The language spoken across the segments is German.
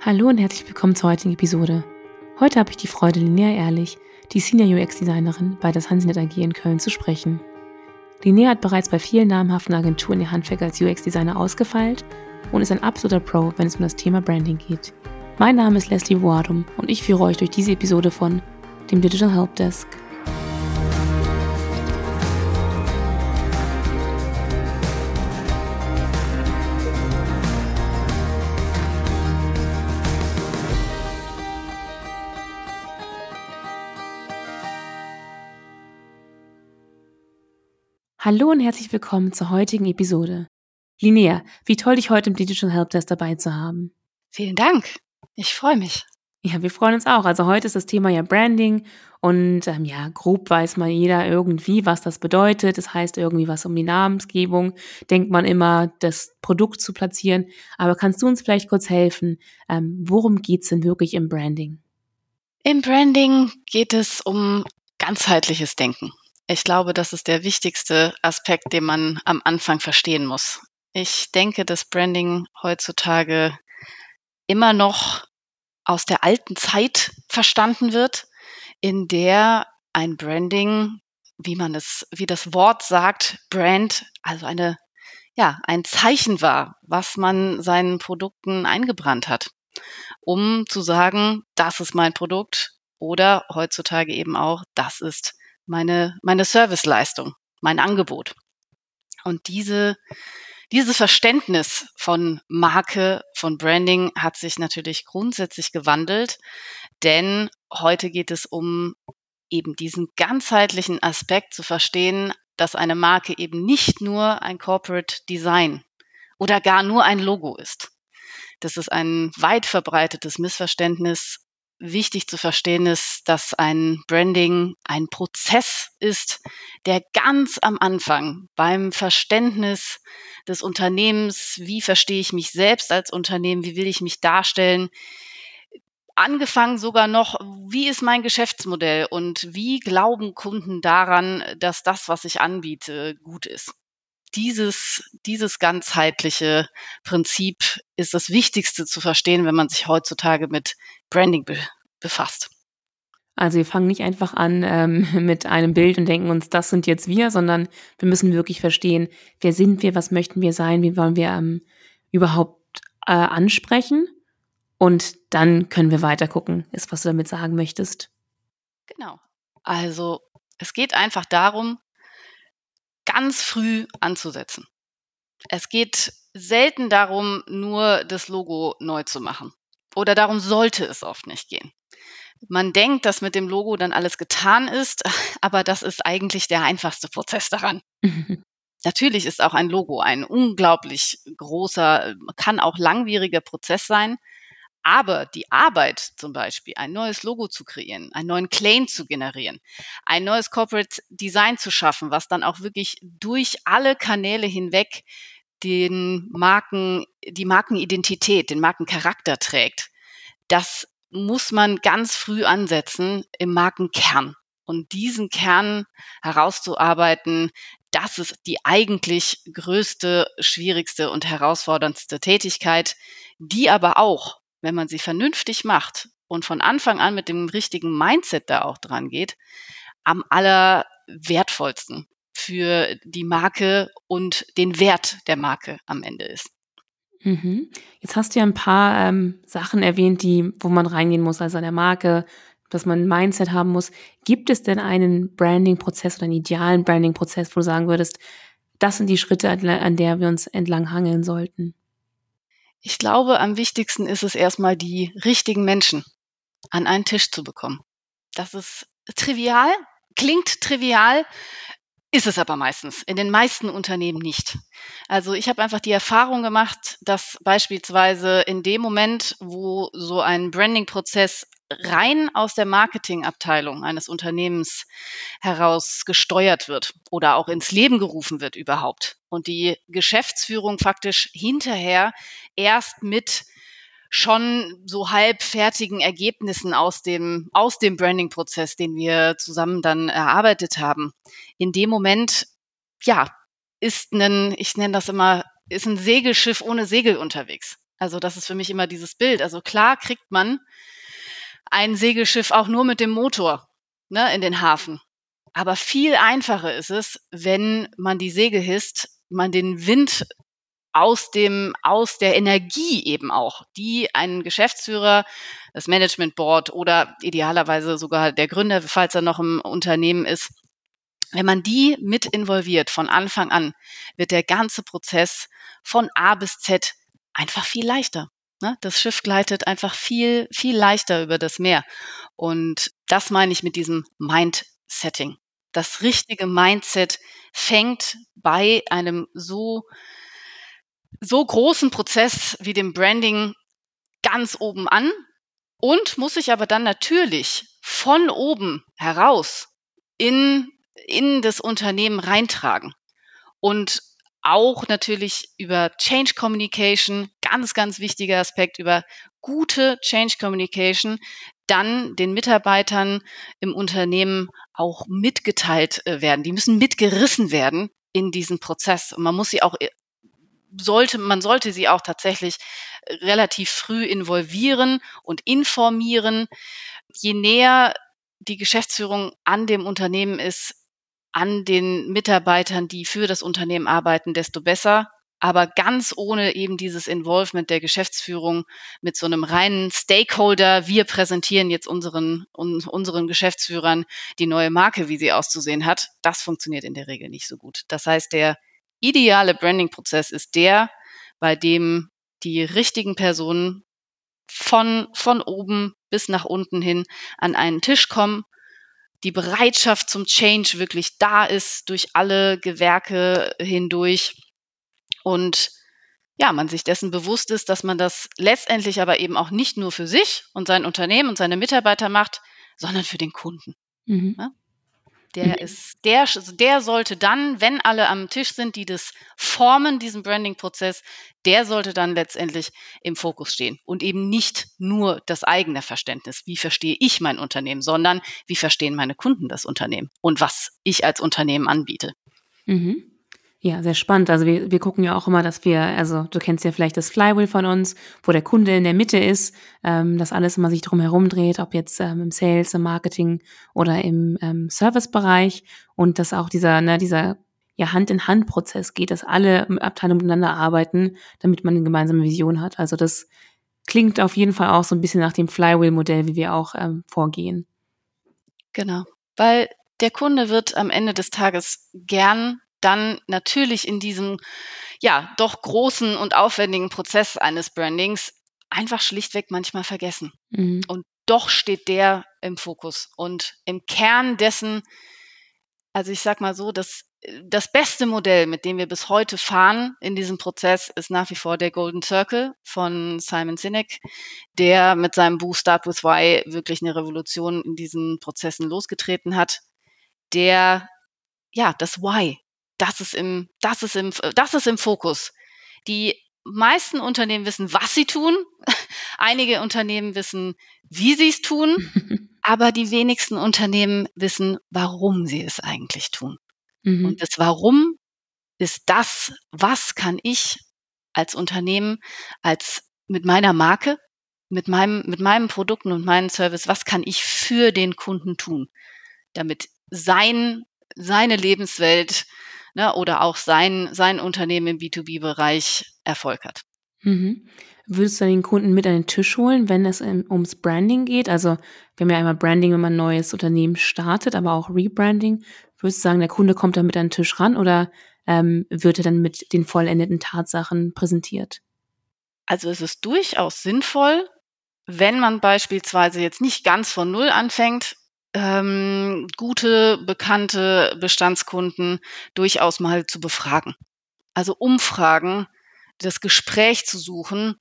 Hallo und herzlich willkommen zur heutigen Episode. Heute habe ich die Freude, Linnea Ehrlich, die Senior UX-Designerin bei der Hansenet AG in Köln, zu sprechen. Linnea hat bereits bei vielen namhaften Agenturen ihr Handwerk als UX-Designer ausgefeilt und ist ein absoluter Pro, wenn es um das Thema Branding geht. Mein Name ist Leslie Wardum und ich führe euch durch diese Episode von dem Digital Helpdesk. Hallo und herzlich willkommen zur heutigen Episode. Linnea, wie toll dich heute im Digital Helpdesk dabei zu haben. Vielen Dank. Ich freue mich. Ja, wir freuen uns auch. Also heute ist das Thema ja Branding und ähm, ja, grob weiß mal jeder irgendwie, was das bedeutet. Das heißt irgendwie was um die Namensgebung. Denkt man immer, das Produkt zu platzieren. Aber kannst du uns vielleicht kurz helfen? Ähm, worum geht's denn wirklich im Branding? Im Branding geht es um ganzheitliches Denken. Ich glaube, das ist der wichtigste Aspekt, den man am Anfang verstehen muss. Ich denke, dass Branding heutzutage immer noch aus der alten Zeit verstanden wird, in der ein Branding, wie man es, wie das Wort sagt, Brand, also eine, ja, ein Zeichen war, was man seinen Produkten eingebrannt hat, um zu sagen, das ist mein Produkt oder heutzutage eben auch, das ist meine, meine Serviceleistung, mein Angebot. Und diese, dieses Verständnis von Marke, von Branding hat sich natürlich grundsätzlich gewandelt, denn heute geht es um eben diesen ganzheitlichen Aspekt zu verstehen, dass eine Marke eben nicht nur ein Corporate Design oder gar nur ein Logo ist. Das ist ein weit verbreitetes Missverständnis wichtig zu verstehen ist, dass ein Branding ein Prozess ist, der ganz am Anfang beim Verständnis des Unternehmens, wie verstehe ich mich selbst als Unternehmen, wie will ich mich darstellen, angefangen sogar noch, wie ist mein Geschäftsmodell und wie glauben Kunden daran, dass das, was ich anbiete, gut ist. Dieses, dieses ganzheitliche Prinzip ist das Wichtigste zu verstehen, wenn man sich heutzutage mit Branding be befasst. Also wir fangen nicht einfach an ähm, mit einem Bild und denken uns, das sind jetzt wir, sondern wir müssen wirklich verstehen, wer sind wir, was möchten wir sein, wie wollen wir ähm, überhaupt äh, ansprechen. Und dann können wir weiter gucken, ist, was du damit sagen möchtest. Genau. Also es geht einfach darum, ganz früh anzusetzen. Es geht selten darum, nur das Logo neu zu machen. Oder darum sollte es oft nicht gehen. Man denkt, dass mit dem Logo dann alles getan ist, aber das ist eigentlich der einfachste Prozess daran. Natürlich ist auch ein Logo ein unglaublich großer, kann auch langwieriger Prozess sein. Aber die Arbeit zum Beispiel, ein neues Logo zu kreieren, einen neuen Claim zu generieren, ein neues Corporate Design zu schaffen, was dann auch wirklich durch alle Kanäle hinweg den Marken, die Markenidentität, den Markencharakter trägt, das muss man ganz früh ansetzen im Markenkern. Und diesen Kern herauszuarbeiten, das ist die eigentlich größte, schwierigste und herausforderndste Tätigkeit, die aber auch, wenn man sie vernünftig macht und von Anfang an mit dem richtigen Mindset da auch dran geht, am allerwertvollsten für die Marke und den Wert der Marke am Ende ist. Mhm. Jetzt hast du ja ein paar ähm, Sachen erwähnt, die, wo man reingehen muss, also an der Marke, dass man ein Mindset haben muss. Gibt es denn einen Branding-Prozess oder einen idealen Branding-Prozess, wo du sagen würdest, das sind die Schritte, an der wir uns entlang hangeln sollten? Ich glaube, am wichtigsten ist es erstmal, die richtigen Menschen an einen Tisch zu bekommen. Das ist trivial, klingt trivial, ist es aber meistens, in den meisten Unternehmen nicht. Also ich habe einfach die Erfahrung gemacht, dass beispielsweise in dem Moment, wo so ein Branding-Prozess rein aus der Marketingabteilung eines Unternehmens heraus gesteuert wird oder auch ins Leben gerufen wird überhaupt und die Geschäftsführung faktisch hinterher erst mit schon so halbfertigen Ergebnissen aus dem, aus dem Branding-Prozess, den wir zusammen dann erarbeitet haben. In dem Moment, ja, ist ein, ich nenne das immer, ist ein Segelschiff ohne Segel unterwegs. Also das ist für mich immer dieses Bild. Also klar kriegt man ein Segelschiff auch nur mit dem Motor ne, in den Hafen. Aber viel einfacher ist es, wenn man die Segel hisst, man den Wind aus dem, aus der Energie eben auch, die ein Geschäftsführer, das Management Board oder idealerweise sogar der Gründer, falls er noch im Unternehmen ist, wenn man die mit involviert von Anfang an, wird der ganze Prozess von A bis Z einfach viel leichter. Ne? Das Schiff gleitet einfach viel, viel leichter über das Meer. Und das meine ich mit diesem Mind-Setting. Das richtige Mindset fängt bei einem so, so großen Prozess wie dem Branding ganz oben an und muss sich aber dann natürlich von oben heraus in in das Unternehmen reintragen. Und auch natürlich über Change Communication, ganz, ganz wichtiger Aspekt, über gute Change Communication, dann den Mitarbeitern im Unternehmen auch mitgeteilt äh, werden. Die müssen mitgerissen werden in diesen Prozess. Und man muss sie auch äh, sollte, man sollte sie auch tatsächlich relativ früh involvieren und informieren. Je näher die Geschäftsführung an dem Unternehmen ist, an den Mitarbeitern, die für das Unternehmen arbeiten, desto besser. Aber ganz ohne eben dieses Involvement der Geschäftsführung mit so einem reinen Stakeholder, wir präsentieren jetzt unseren, unseren Geschäftsführern die neue Marke, wie sie auszusehen hat, das funktioniert in der Regel nicht so gut. Das heißt, der ideale Branding-Prozess ist der, bei dem die richtigen Personen von, von oben bis nach unten hin an einen Tisch kommen die Bereitschaft zum Change wirklich da ist durch alle Gewerke hindurch und ja, man sich dessen bewusst ist, dass man das letztendlich aber eben auch nicht nur für sich und sein Unternehmen und seine Mitarbeiter macht, sondern für den Kunden. Mhm. Ja? Der mhm. ist, der, also der sollte dann, wenn alle am Tisch sind, die das formen, diesen Branding-Prozess, der sollte dann letztendlich im Fokus stehen und eben nicht nur das eigene Verständnis. Wie verstehe ich mein Unternehmen, sondern wie verstehen meine Kunden das Unternehmen und was ich als Unternehmen anbiete. Mhm. Ja, sehr spannend. Also wir, wir gucken ja auch immer, dass wir, also du kennst ja vielleicht das Flywheel von uns, wo der Kunde in der Mitte ist, ähm, dass alles immer sich drum herum dreht, ob jetzt ähm, im Sales, im Marketing oder im ähm, Servicebereich und dass auch dieser, ne, dieser ja Hand-in-Hand-Prozess geht, dass alle Abteilungen miteinander arbeiten, damit man eine gemeinsame Vision hat. Also das klingt auf jeden Fall auch so ein bisschen nach dem Flywheel-Modell, wie wir auch ähm, vorgehen. Genau, weil der Kunde wird am Ende des Tages gern dann natürlich in diesem ja doch großen und aufwendigen Prozess eines Brandings einfach schlichtweg manchmal vergessen. Mhm. Und doch steht der im Fokus und im Kern dessen, also ich sag mal so, das, das beste Modell, mit dem wir bis heute fahren in diesem Prozess, ist nach wie vor der Golden Circle von Simon Sinek, der mit seinem Buch Start with Why wirklich eine Revolution in diesen Prozessen losgetreten hat, der ja das Why das ist im, das ist im, das ist im Fokus. Die meisten Unternehmen wissen, was sie tun. Einige Unternehmen wissen, wie sie es tun. aber die wenigsten Unternehmen wissen, warum sie es eigentlich tun. Mhm. Und das Warum ist das, was kann ich als Unternehmen, als mit meiner Marke, mit meinem, mit meinem Produkten und meinem Service, was kann ich für den Kunden tun, damit sein, seine Lebenswelt ne, oder auch sein, sein Unternehmen im B2B-Bereich Erfolg hat. Mhm. Würdest du den Kunden mit an den Tisch holen, wenn es ums Branding geht? Also wir haben ja einmal Branding, wenn man ein neues Unternehmen startet, aber auch Rebranding. Würdest du sagen, der Kunde kommt da mit an den Tisch ran oder ähm, wird er dann mit den vollendeten Tatsachen präsentiert? Also es ist durchaus sinnvoll, wenn man beispielsweise jetzt nicht ganz von Null anfängt, ähm, gute, bekannte Bestandskunden durchaus mal zu befragen. Also Umfragen, das Gespräch zu suchen,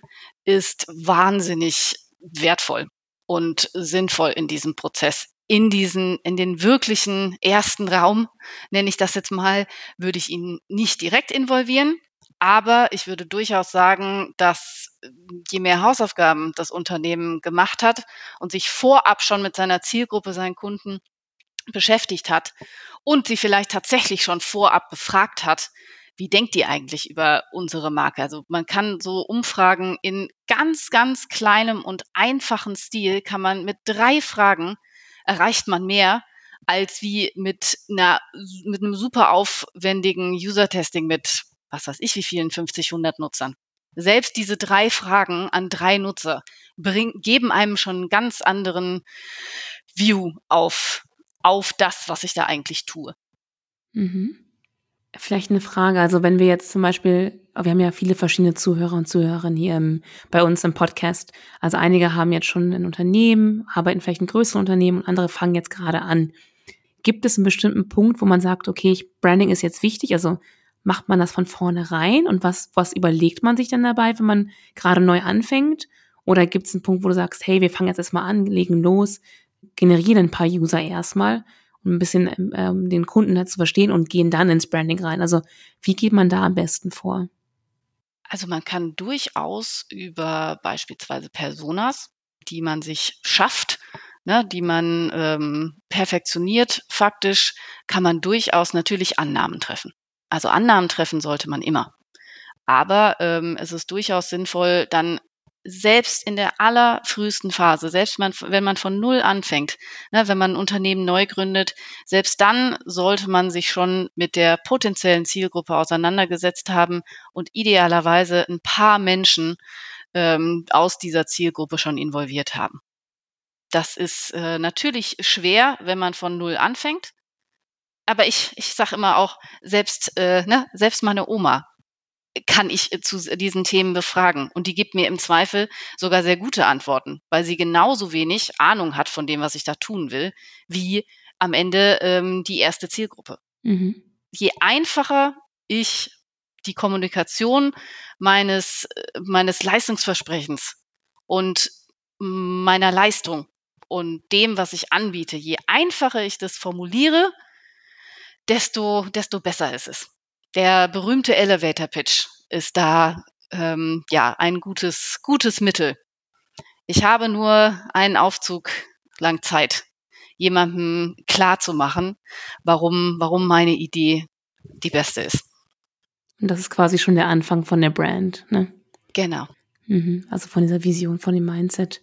ist wahnsinnig wertvoll und sinnvoll in diesem Prozess. In diesen, in den wirklichen ersten Raum, nenne ich das jetzt mal, würde ich ihn nicht direkt involvieren. Aber ich würde durchaus sagen, dass äh, je mehr Hausaufgaben das Unternehmen gemacht hat und sich vorab schon mit seiner Zielgruppe, seinen Kunden beschäftigt hat und sie vielleicht tatsächlich schon vorab befragt hat, wie denkt ihr eigentlich über unsere Marke? Also man kann so Umfragen in ganz, ganz kleinem und einfachen Stil, kann man mit drei Fragen erreicht man mehr als wie mit einer, mit einem super aufwendigen User-Testing mit, was weiß ich, wie vielen 50, 100 Nutzern. Selbst diese drei Fragen an drei Nutzer bring, geben einem schon einen ganz anderen View auf, auf das, was ich da eigentlich tue. Mhm. Vielleicht eine Frage. Also wenn wir jetzt zum Beispiel, wir haben ja viele verschiedene Zuhörer und Zuhörerinnen hier im, bei uns im Podcast. Also einige haben jetzt schon ein Unternehmen, arbeiten vielleicht in größeren Unternehmen und andere fangen jetzt gerade an. Gibt es einen bestimmten Punkt, wo man sagt, okay, Branding ist jetzt wichtig? Also macht man das von vornherein und was, was überlegt man sich dann dabei, wenn man gerade neu anfängt? Oder gibt es einen Punkt, wo du sagst, hey, wir fangen jetzt erstmal an, legen los, generieren ein paar User erstmal um ein bisschen ähm, den Kunden halt zu verstehen und gehen dann ins Branding rein. Also wie geht man da am besten vor? Also man kann durchaus über beispielsweise Personas, die man sich schafft, ne, die man ähm, perfektioniert, faktisch, kann man durchaus natürlich Annahmen treffen. Also Annahmen treffen sollte man immer. Aber ähm, es ist durchaus sinnvoll, dann selbst in der allerfrühesten Phase, selbst man, wenn man von Null anfängt, ne, wenn man ein Unternehmen neu gründet, selbst dann sollte man sich schon mit der potenziellen Zielgruppe auseinandergesetzt haben und idealerweise ein paar Menschen ähm, aus dieser Zielgruppe schon involviert haben. Das ist äh, natürlich schwer, wenn man von Null anfängt. Aber ich, ich sage immer auch, selbst, äh, ne, selbst meine Oma kann ich äh, zu diesen Themen befragen. Und die gibt mir im Zweifel sogar sehr gute Antworten, weil sie genauso wenig Ahnung hat von dem, was ich da tun will, wie am Ende ähm, die erste Zielgruppe. Mhm. Je einfacher ich die Kommunikation meines, äh, meines Leistungsversprechens und meiner Leistung und dem, was ich anbiete, je einfacher ich das formuliere, desto, desto besser ist es. Der berühmte Elevator Pitch ist da ähm, ja ein gutes, gutes Mittel. Ich habe nur einen Aufzug lang Zeit, jemandem klar zu machen, warum, warum meine Idee die beste ist. Und das ist quasi schon der Anfang von der Brand, ne? Genau. Mhm, also von dieser Vision, von dem Mindset.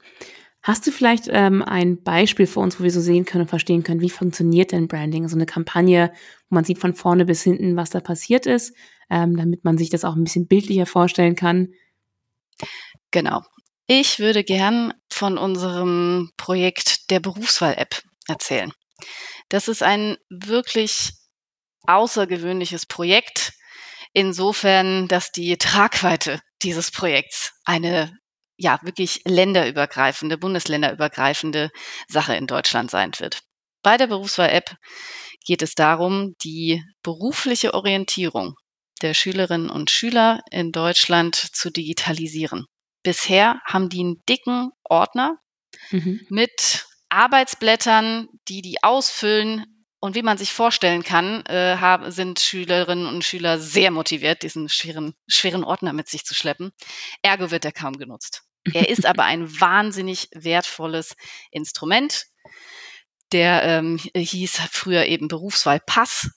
Hast du vielleicht ähm, ein Beispiel für uns, wo wir so sehen können und verstehen können, wie funktioniert denn Branding? So eine Kampagne, wo man sieht von vorne bis hinten, was da passiert ist, ähm, damit man sich das auch ein bisschen bildlicher vorstellen kann. Genau. Ich würde gern von unserem Projekt der Berufswahl-App erzählen. Das ist ein wirklich außergewöhnliches Projekt, insofern, dass die Tragweite dieses Projekts eine ja wirklich länderübergreifende, bundesländerübergreifende Sache in Deutschland sein wird. Bei der Berufswahl-App geht es darum, die berufliche Orientierung der Schülerinnen und Schüler in Deutschland zu digitalisieren. Bisher haben die einen dicken Ordner mhm. mit Arbeitsblättern, die die ausfüllen. Und wie man sich vorstellen kann, äh, haben, sind Schülerinnen und Schüler sehr motiviert, diesen schweren, schweren Ordner mit sich zu schleppen. Ergo wird er kaum genutzt. Er ist aber ein wahnsinnig wertvolles Instrument. Der ähm, hieß früher eben Berufswahlpass.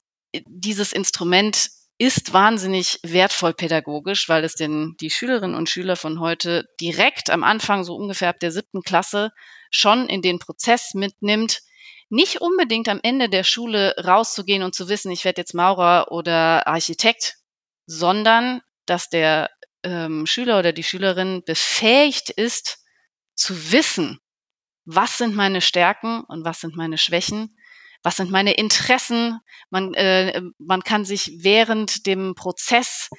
Dieses Instrument ist wahnsinnig wertvoll pädagogisch, weil es den, die Schülerinnen und Schüler von heute direkt am Anfang, so ungefähr ab der siebten Klasse, schon in den Prozess mitnimmt, nicht unbedingt am Ende der Schule rauszugehen und zu wissen, ich werde jetzt Maurer oder Architekt, sondern dass der ähm, Schüler oder die Schülerin befähigt ist, zu wissen, was sind meine Stärken und was sind meine Schwächen, was sind meine Interessen. Man, äh, man kann sich während dem Prozess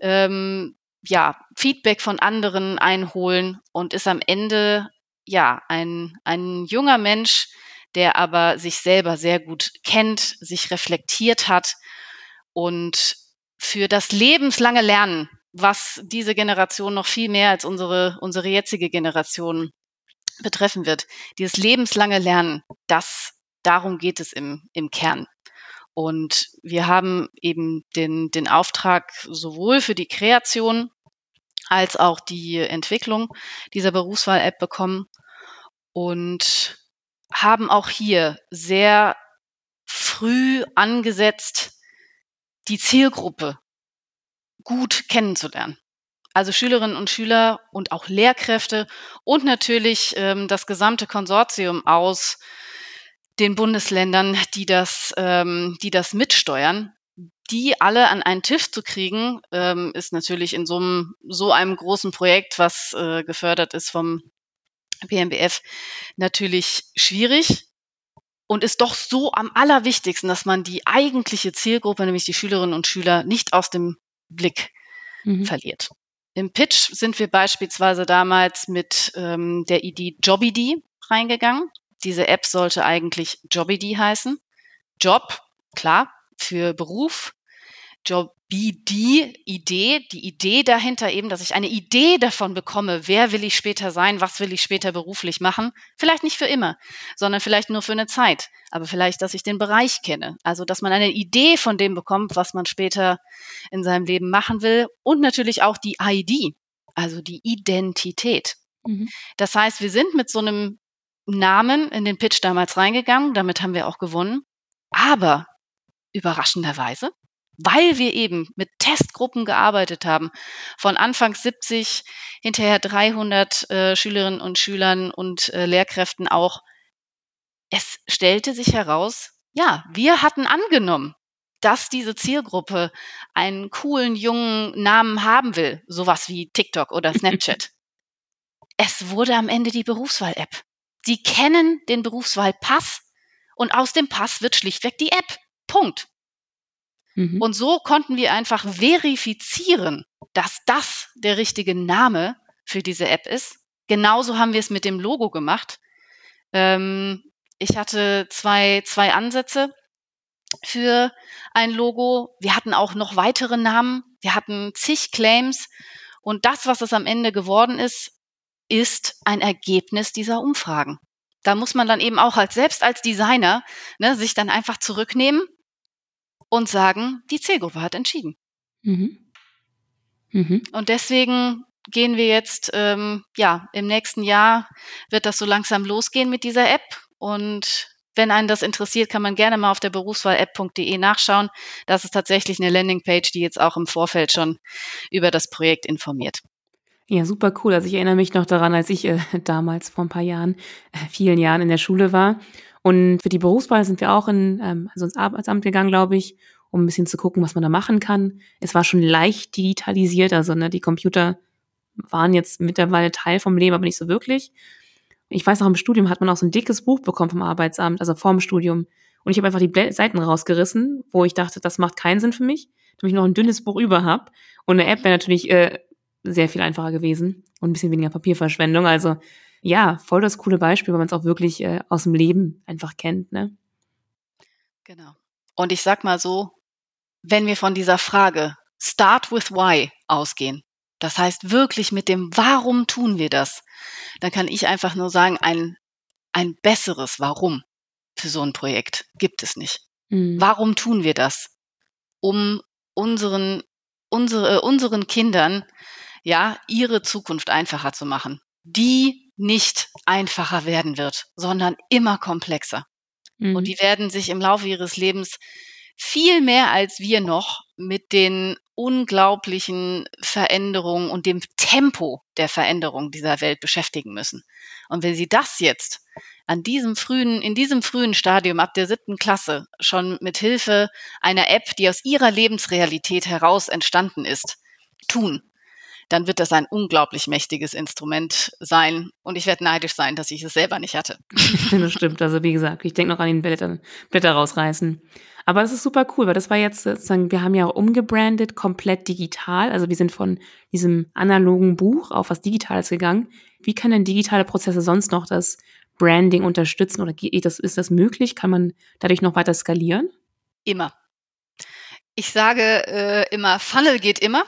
ähm, ja, Feedback von anderen einholen und ist am Ende ja ein, ein junger Mensch, der aber sich selber sehr gut kennt, sich reflektiert hat und für das lebenslange Lernen was diese Generation noch viel mehr als unsere, unsere jetzige Generation betreffen wird. Dieses lebenslange Lernen, das, darum geht es im, im Kern. Und wir haben eben den, den Auftrag sowohl für die Kreation als auch die Entwicklung dieser Berufswahl-App bekommen und haben auch hier sehr früh angesetzt, die Zielgruppe gut kennenzulernen. Also Schülerinnen und Schüler und auch Lehrkräfte und natürlich ähm, das gesamte Konsortium aus den Bundesländern, die das, ähm, die das mitsteuern, die alle an einen Tisch zu kriegen, ähm, ist natürlich in so einem, so einem großen Projekt, was äh, gefördert ist vom BMBF, natürlich schwierig und ist doch so am allerwichtigsten, dass man die eigentliche Zielgruppe, nämlich die Schülerinnen und Schüler, nicht aus dem Blick mhm. verliert. Im Pitch sind wir beispielsweise damals mit ähm, der Idee Jobidi reingegangen. Diese App sollte eigentlich Jobidi heißen. Job, klar, für Beruf. Job die Idee, die Idee dahinter eben, dass ich eine Idee davon bekomme, wer will ich später sein, was will ich später beruflich machen. Vielleicht nicht für immer, sondern vielleicht nur für eine Zeit, aber vielleicht, dass ich den Bereich kenne. Also, dass man eine Idee von dem bekommt, was man später in seinem Leben machen will und natürlich auch die ID, also die Identität. Mhm. Das heißt, wir sind mit so einem Namen in den Pitch damals reingegangen, damit haben wir auch gewonnen. Aber überraschenderweise weil wir eben mit Testgruppen gearbeitet haben, von Anfangs 70, hinterher 300 äh, Schülerinnen und Schülern und äh, Lehrkräften auch. Es stellte sich heraus, ja, wir hatten angenommen, dass diese Zielgruppe einen coolen jungen Namen haben will, sowas wie TikTok oder Snapchat. es wurde am Ende die Berufswahl-App. Sie kennen den Berufswahlpass und aus dem Pass wird schlichtweg die App. Punkt. Mhm. Und so konnten wir einfach verifizieren, dass das der richtige Name für diese App ist. Genauso haben wir es mit dem Logo gemacht. Ähm, ich hatte zwei, zwei Ansätze für ein Logo. Wir hatten auch noch weitere Namen. Wir hatten zig Claims. Und das, was es am Ende geworden ist, ist ein Ergebnis dieser Umfragen. Da muss man dann eben auch als selbst als Designer ne, sich dann einfach zurücknehmen und sagen, die Zielgruppe hat entschieden. Mhm. Mhm. Und deswegen gehen wir jetzt, ähm, ja, im nächsten Jahr wird das so langsam losgehen mit dieser App. Und wenn einen das interessiert, kann man gerne mal auf der Berufswahl-App.de nachschauen. Das ist tatsächlich eine Landingpage, die jetzt auch im Vorfeld schon über das Projekt informiert. Ja, super cool. Also ich erinnere mich noch daran, als ich äh, damals vor ein paar Jahren, äh, vielen Jahren in der Schule war und für die Berufswahl sind wir auch in, ähm, also ins Arbeitsamt gegangen, glaube ich, um ein bisschen zu gucken, was man da machen kann. Es war schon leicht digitalisiert, also ne, die Computer waren jetzt mittlerweile Teil vom Leben, aber nicht so wirklich. Ich weiß noch, im Studium hat man auch so ein dickes Buch bekommen vom Arbeitsamt, also vorm Studium. Und ich habe einfach die Seiten rausgerissen, wo ich dachte, das macht keinen Sinn für mich, damit ich noch ein dünnes Buch über habe. Und eine App wäre natürlich äh, sehr viel einfacher gewesen und ein bisschen weniger Papierverschwendung. Also ja, voll das coole Beispiel, weil man es auch wirklich äh, aus dem Leben einfach kennt, ne? Genau. Und ich sag mal so, wenn wir von dieser Frage Start with Why ausgehen, das heißt wirklich mit dem Warum tun wir das, dann kann ich einfach nur sagen, ein, ein besseres Warum für so ein Projekt gibt es nicht. Mhm. Warum tun wir das? Um unseren, unsere, unseren Kindern ja ihre Zukunft einfacher zu machen. Die nicht einfacher werden wird, sondern immer komplexer. Mhm. Und die werden sich im Laufe ihres Lebens viel mehr als wir noch mit den unglaublichen Veränderungen und dem Tempo der Veränderung dieser Welt beschäftigen müssen. Und wenn sie das jetzt an diesem frühen, in diesem frühen Stadium ab der siebten Klasse schon mit Hilfe einer App, die aus ihrer Lebensrealität heraus entstanden ist, tun, dann wird das ein unglaublich mächtiges Instrument sein. Und ich werde neidisch sein, dass ich es selber nicht hatte. das stimmt. Also wie gesagt, ich denke noch an den Blätter, Blätter rausreißen. Aber es ist super cool, weil das war jetzt sozusagen, wir haben ja umgebrandet, komplett digital. Also wir sind von diesem analogen Buch auf was Digitales gegangen. Wie kann denn digitale Prozesse sonst noch das Branding unterstützen oder ist das möglich? Kann man dadurch noch weiter skalieren? Immer. Ich sage äh, immer, Funnel geht immer.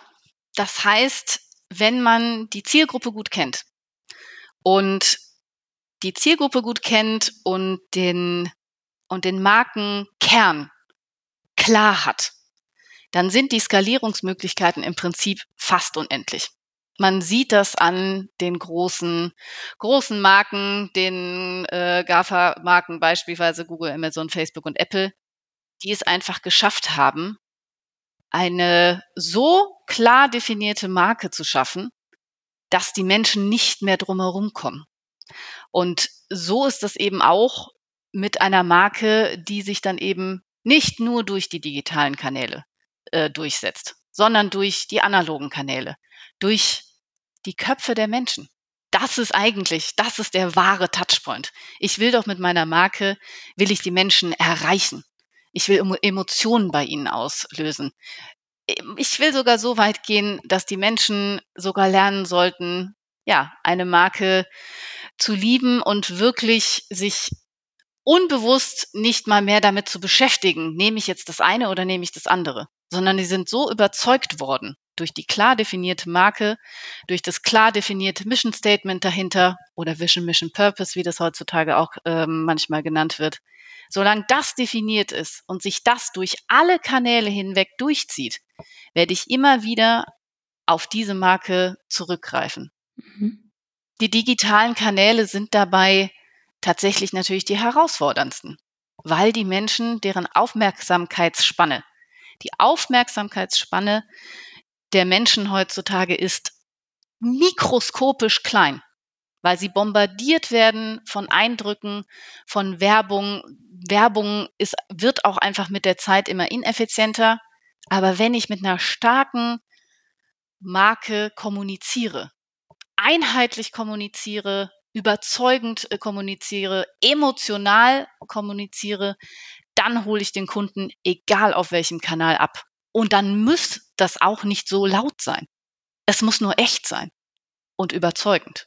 Das heißt, wenn man die Zielgruppe gut kennt und die Zielgruppe gut kennt und den, und den Markenkern klar hat, dann sind die Skalierungsmöglichkeiten im Prinzip fast unendlich. Man sieht das an den großen, großen Marken, den äh, GAFA-Marken, beispielsweise Google, Amazon, Facebook und Apple, die es einfach geschafft haben, eine so klar definierte Marke zu schaffen, dass die Menschen nicht mehr drumherum kommen. Und so ist das eben auch mit einer Marke, die sich dann eben nicht nur durch die digitalen Kanäle äh, durchsetzt, sondern durch die analogen Kanäle, durch die Köpfe der Menschen. Das ist eigentlich, das ist der wahre Touchpoint. Ich will doch mit meiner Marke, will ich die Menschen erreichen. Ich will Emotionen bei ihnen auslösen. Ich will sogar so weit gehen, dass die Menschen sogar lernen sollten, ja, eine Marke zu lieben und wirklich sich unbewusst nicht mal mehr damit zu beschäftigen, nehme ich jetzt das eine oder nehme ich das andere, sondern die sind so überzeugt worden durch die klar definierte Marke, durch das klar definierte Mission Statement dahinter oder Vision, Mission, Purpose, wie das heutzutage auch ähm, manchmal genannt wird. Solange das definiert ist und sich das durch alle Kanäle hinweg durchzieht, werde ich immer wieder auf diese Marke zurückgreifen. Mhm. Die digitalen Kanäle sind dabei tatsächlich natürlich die herausforderndsten, weil die Menschen, deren Aufmerksamkeitsspanne, die Aufmerksamkeitsspanne der Menschen heutzutage ist mikroskopisch klein, weil sie bombardiert werden von Eindrücken, von Werbung. Werbung ist, wird auch einfach mit der Zeit immer ineffizienter. Aber wenn ich mit einer starken Marke kommuniziere, einheitlich kommuniziere, überzeugend äh, kommuniziere, emotional kommuniziere, dann hole ich den Kunden, egal auf welchem Kanal, ab. Und dann muss das auch nicht so laut sein. Es muss nur echt sein und überzeugend.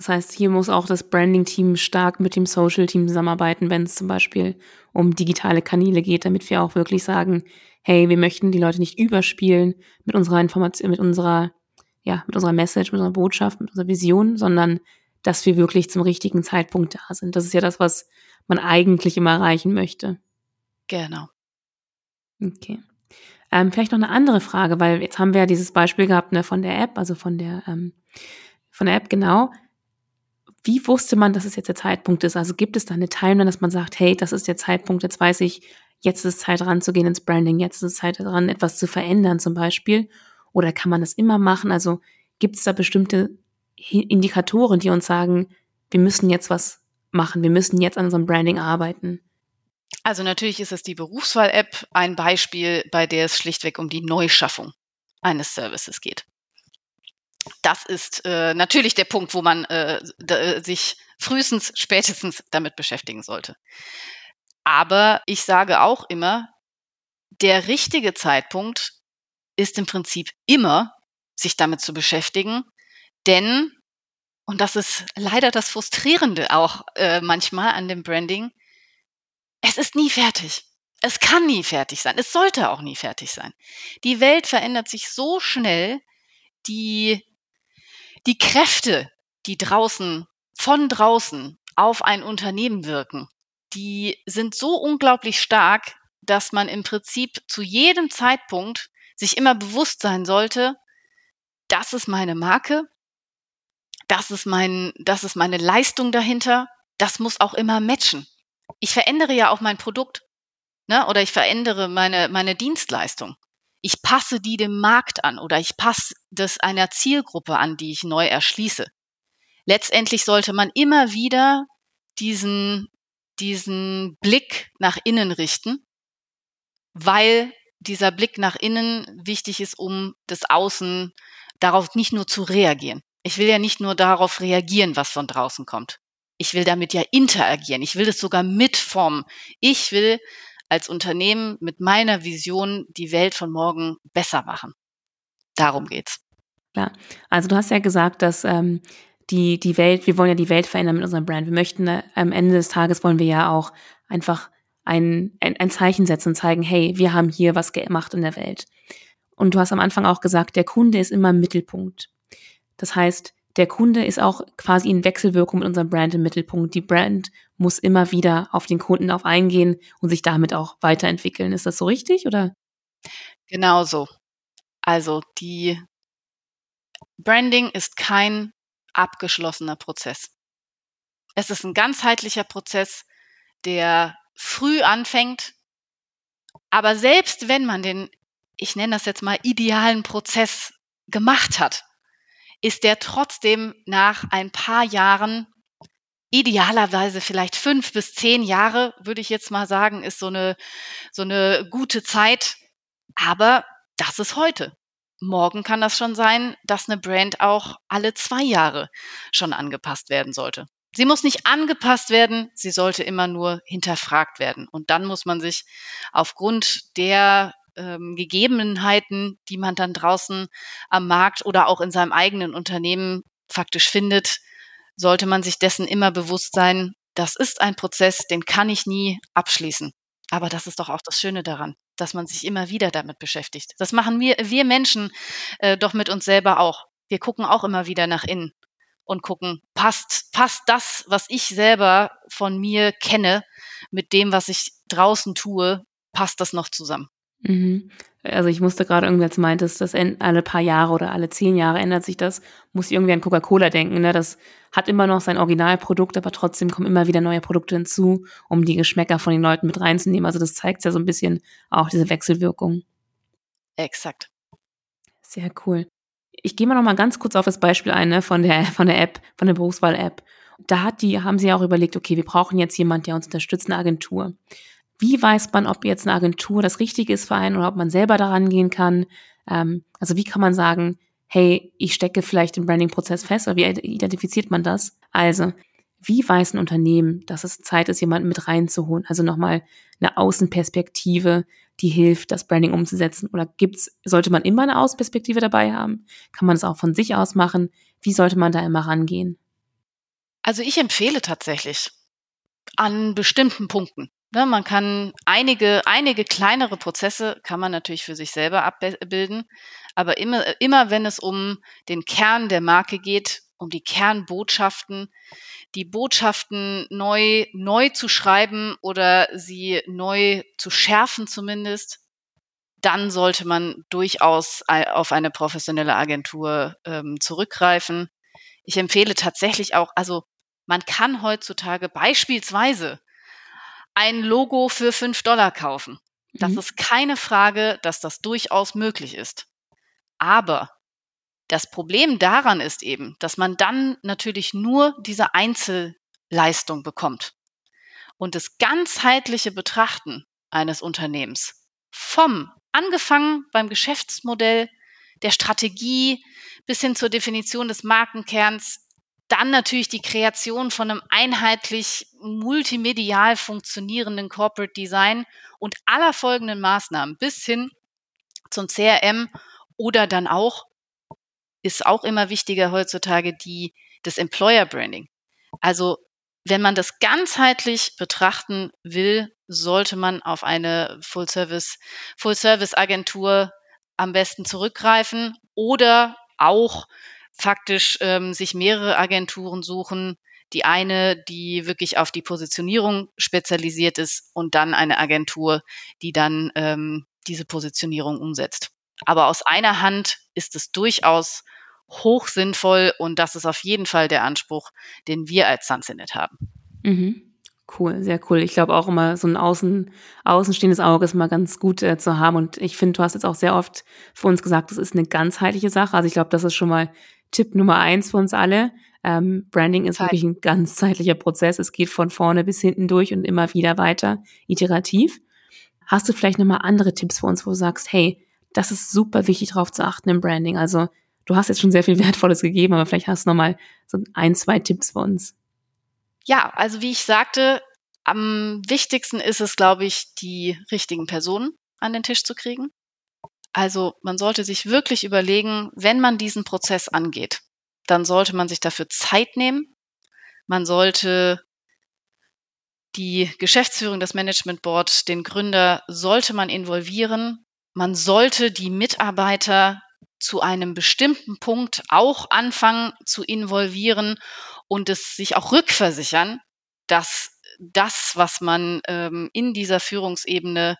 Das heißt, hier muss auch das Branding-Team stark mit dem Social-Team zusammenarbeiten, wenn es zum Beispiel um digitale Kanäle geht, damit wir auch wirklich sagen, hey, wir möchten die Leute nicht überspielen mit unserer Information, mit unserer, ja, mit unserer Message, mit unserer Botschaft, mit unserer Vision, sondern dass wir wirklich zum richtigen Zeitpunkt da sind. Das ist ja das, was man eigentlich immer erreichen möchte. Genau. Okay. Ähm, vielleicht noch eine andere Frage, weil jetzt haben wir ja dieses Beispiel gehabt ne, von der App, also von der, ähm, von der App genau. Wie wusste man, dass es jetzt der Zeitpunkt ist? Also gibt es da eine Timeline, dass man sagt, hey, das ist der Zeitpunkt, jetzt weiß ich, jetzt ist es Zeit ranzugehen ins Branding, jetzt ist es Zeit dran, etwas zu verändern zum Beispiel? Oder kann man das immer machen? Also gibt es da bestimmte Indikatoren, die uns sagen, wir müssen jetzt was machen, wir müssen jetzt an unserem Branding arbeiten? Also natürlich ist es die Berufswahl-App ein Beispiel, bei der es schlichtweg um die Neuschaffung eines Services geht. Das ist äh, natürlich der Punkt, wo man äh, äh sich frühestens, spätestens damit beschäftigen sollte. Aber ich sage auch immer, der richtige Zeitpunkt ist im Prinzip immer, sich damit zu beschäftigen, denn, und das ist leider das Frustrierende auch äh, manchmal an dem Branding, es ist nie fertig. Es kann nie fertig sein. Es sollte auch nie fertig sein. Die Welt verändert sich so schnell, die, die Kräfte, die draußen, von draußen auf ein Unternehmen wirken, die sind so unglaublich stark, dass man im Prinzip zu jedem Zeitpunkt sich immer bewusst sein sollte, das ist meine Marke, das ist mein, das ist meine Leistung dahinter, das muss auch immer matchen ich verändere ja auch mein Produkt, ne? Oder ich verändere meine, meine Dienstleistung. Ich passe die dem Markt an oder ich passe das einer Zielgruppe an, die ich neu erschließe. Letztendlich sollte man immer wieder diesen, diesen Blick nach innen richten, weil dieser Blick nach innen wichtig ist, um das Außen darauf nicht nur zu reagieren. Ich will ja nicht nur darauf reagieren, was von draußen kommt. Ich will damit ja interagieren. Ich will es sogar mitformen. Ich will als Unternehmen mit meiner Vision die Welt von morgen besser machen. Darum geht's. Ja, also du hast ja gesagt, dass ähm, die, die Welt, wir wollen ja die Welt verändern mit unserem Brand. Wir möchten äh, am Ende des Tages wollen wir ja auch einfach ein, ein, ein Zeichen setzen und zeigen, hey, wir haben hier was gemacht in der Welt. Und du hast am Anfang auch gesagt, der Kunde ist immer im Mittelpunkt. Das heißt, der Kunde ist auch quasi in Wechselwirkung mit unserem Brand im Mittelpunkt. Die Brand muss immer wieder auf den Kunden auf eingehen und sich damit auch weiterentwickeln. Ist das so richtig oder? Genau so. Also die Branding ist kein abgeschlossener Prozess. Es ist ein ganzheitlicher Prozess, der früh anfängt. Aber selbst wenn man den ich nenne das jetzt mal, idealen Prozess gemacht hat, ist der trotzdem nach ein paar Jahren, idealerweise vielleicht fünf bis zehn Jahre, würde ich jetzt mal sagen, ist so eine, so eine gute Zeit. Aber das ist heute. Morgen kann das schon sein, dass eine Brand auch alle zwei Jahre schon angepasst werden sollte. Sie muss nicht angepasst werden, sie sollte immer nur hinterfragt werden. Und dann muss man sich aufgrund der ähm, Gegebenheiten, die man dann draußen am Markt oder auch in seinem eigenen Unternehmen faktisch findet, sollte man sich dessen immer bewusst sein, das ist ein Prozess, den kann ich nie abschließen. Aber das ist doch auch das Schöne daran, dass man sich immer wieder damit beschäftigt. Das machen wir, wir Menschen äh, doch mit uns selber auch. Wir gucken auch immer wieder nach innen und gucken, passt, passt das, was ich selber von mir kenne, mit dem, was ich draußen tue, passt das noch zusammen? Mhm. Also ich musste gerade irgendwie, als meintest, dass alle paar Jahre oder alle zehn Jahre ändert sich das, muss ich irgendwie an Coca-Cola denken. Ne? Das hat immer noch sein Originalprodukt, aber trotzdem kommen immer wieder neue Produkte hinzu, um die Geschmäcker von den Leuten mit reinzunehmen. Also das zeigt ja so ein bisschen auch diese Wechselwirkung. Exakt. Sehr cool. Ich gehe mal noch mal ganz kurz auf das Beispiel ein ne, von der von der App, von der Berufswahl-App. Da hat die, haben sie auch überlegt, okay, wir brauchen jetzt jemand, der uns unterstützt, eine Agentur. Wie weiß man, ob jetzt eine Agentur das Richtige ist für einen oder ob man selber daran gehen kann? Ähm, also wie kann man sagen, hey, ich stecke vielleicht im Branding-Prozess fest oder wie identifiziert man das? Also, wie weiß ein Unternehmen, dass es Zeit ist, jemanden mit reinzuholen? Also nochmal eine Außenperspektive, die hilft, das Branding umzusetzen? Oder gibt's, sollte man immer eine Außenperspektive dabei haben? Kann man es auch von sich aus machen? Wie sollte man da immer rangehen? Also ich empfehle tatsächlich an bestimmten Punkten. Ne, man kann einige, einige kleinere Prozesse kann man natürlich für sich selber abbilden, aber immer, immer wenn es um den Kern der Marke geht, um die Kernbotschaften, die Botschaften neu, neu zu schreiben oder sie neu zu schärfen zumindest, dann sollte man durchaus auf eine professionelle Agentur ähm, zurückgreifen. Ich empfehle tatsächlich auch, also man kann heutzutage beispielsweise ein Logo für fünf Dollar kaufen. Das mhm. ist keine Frage, dass das durchaus möglich ist. Aber das Problem daran ist eben, dass man dann natürlich nur diese Einzelleistung bekommt. Und das ganzheitliche Betrachten eines Unternehmens vom angefangen beim Geschäftsmodell, der Strategie bis hin zur Definition des Markenkerns dann natürlich die Kreation von einem einheitlich multimedial funktionierenden Corporate Design und aller folgenden Maßnahmen bis hin zum CRM oder dann auch, ist auch immer wichtiger heutzutage, die, das Employer Branding. Also wenn man das ganzheitlich betrachten will, sollte man auf eine Full-Service, Full-Service-Agentur am besten zurückgreifen oder auch faktisch ähm, sich mehrere Agenturen suchen. Die eine, die wirklich auf die Positionierung spezialisiert ist und dann eine Agentur, die dann ähm, diese Positionierung umsetzt. Aber aus einer Hand ist es durchaus hoch sinnvoll und das ist auf jeden Fall der Anspruch, den wir als Sunsenet haben. Mhm. Cool, sehr cool. Ich glaube auch immer, so ein außen, außenstehendes Auge ist mal ganz gut äh, zu haben. Und ich finde, du hast jetzt auch sehr oft für uns gesagt, das ist eine ganzheitliche Sache. Also ich glaube, das ist schon mal Tipp Nummer eins für uns alle. Ähm, Branding ist Zeit. wirklich ein ganz zeitlicher Prozess. Es geht von vorne bis hinten durch und immer wieder weiter, iterativ. Hast du vielleicht nochmal andere Tipps für uns, wo du sagst, hey, das ist super wichtig darauf zu achten im Branding. Also du hast jetzt schon sehr viel Wertvolles gegeben, aber vielleicht hast du nochmal so ein, zwei Tipps für uns. Ja, also wie ich sagte, am wichtigsten ist es, glaube ich, die richtigen Personen an den Tisch zu kriegen. Also man sollte sich wirklich überlegen, wenn man diesen Prozess angeht, dann sollte man sich dafür Zeit nehmen. Man sollte die Geschäftsführung, das Management Board, den Gründer sollte man involvieren. Man sollte die Mitarbeiter zu einem bestimmten Punkt auch anfangen zu involvieren und es sich auch rückversichern, dass das, was man ähm, in dieser Führungsebene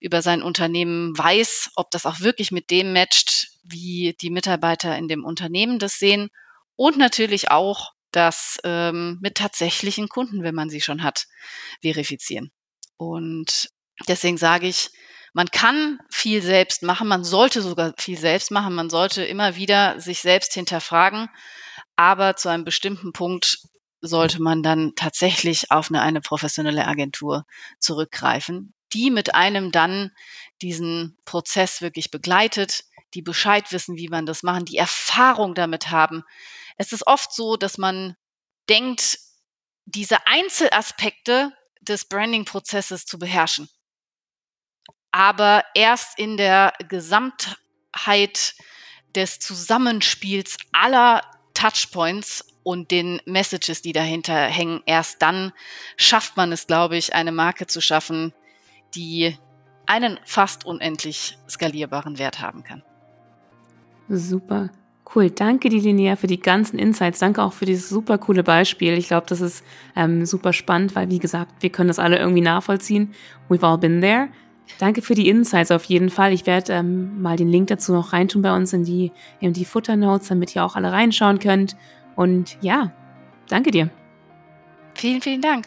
über sein Unternehmen weiß, ob das auch wirklich mit dem matcht, wie die Mitarbeiter in dem Unternehmen das sehen und natürlich auch das ähm, mit tatsächlichen Kunden, wenn man sie schon hat, verifizieren. Und deswegen sage ich, Man kann viel selbst machen, man sollte sogar viel selbst machen, man sollte immer wieder sich selbst hinterfragen, aber zu einem bestimmten Punkt sollte man dann tatsächlich auf eine, eine professionelle Agentur zurückgreifen, die mit einem dann diesen Prozess wirklich begleitet, die Bescheid wissen, wie man das machen, die Erfahrung damit haben. Es ist oft so, dass man denkt, diese Einzelaspekte des Branding-Prozesses zu beherrschen. Aber erst in der Gesamtheit des Zusammenspiels aller Touchpoints und den Messages, die dahinter hängen, erst dann schafft man es, glaube ich, eine Marke zu schaffen, die einen fast unendlich skalierbaren Wert haben kann. Super. Cool, danke die Linnea für die ganzen Insights. Danke auch für dieses super coole Beispiel. Ich glaube, das ist ähm, super spannend, weil wie gesagt, wir können das alle irgendwie nachvollziehen. We've all been there. Danke für die Insights auf jeden Fall. Ich werde ähm, mal den Link dazu noch reintun bei uns in die, in die Footernotes, damit ihr auch alle reinschauen könnt. Und ja, danke dir. Vielen, vielen Dank.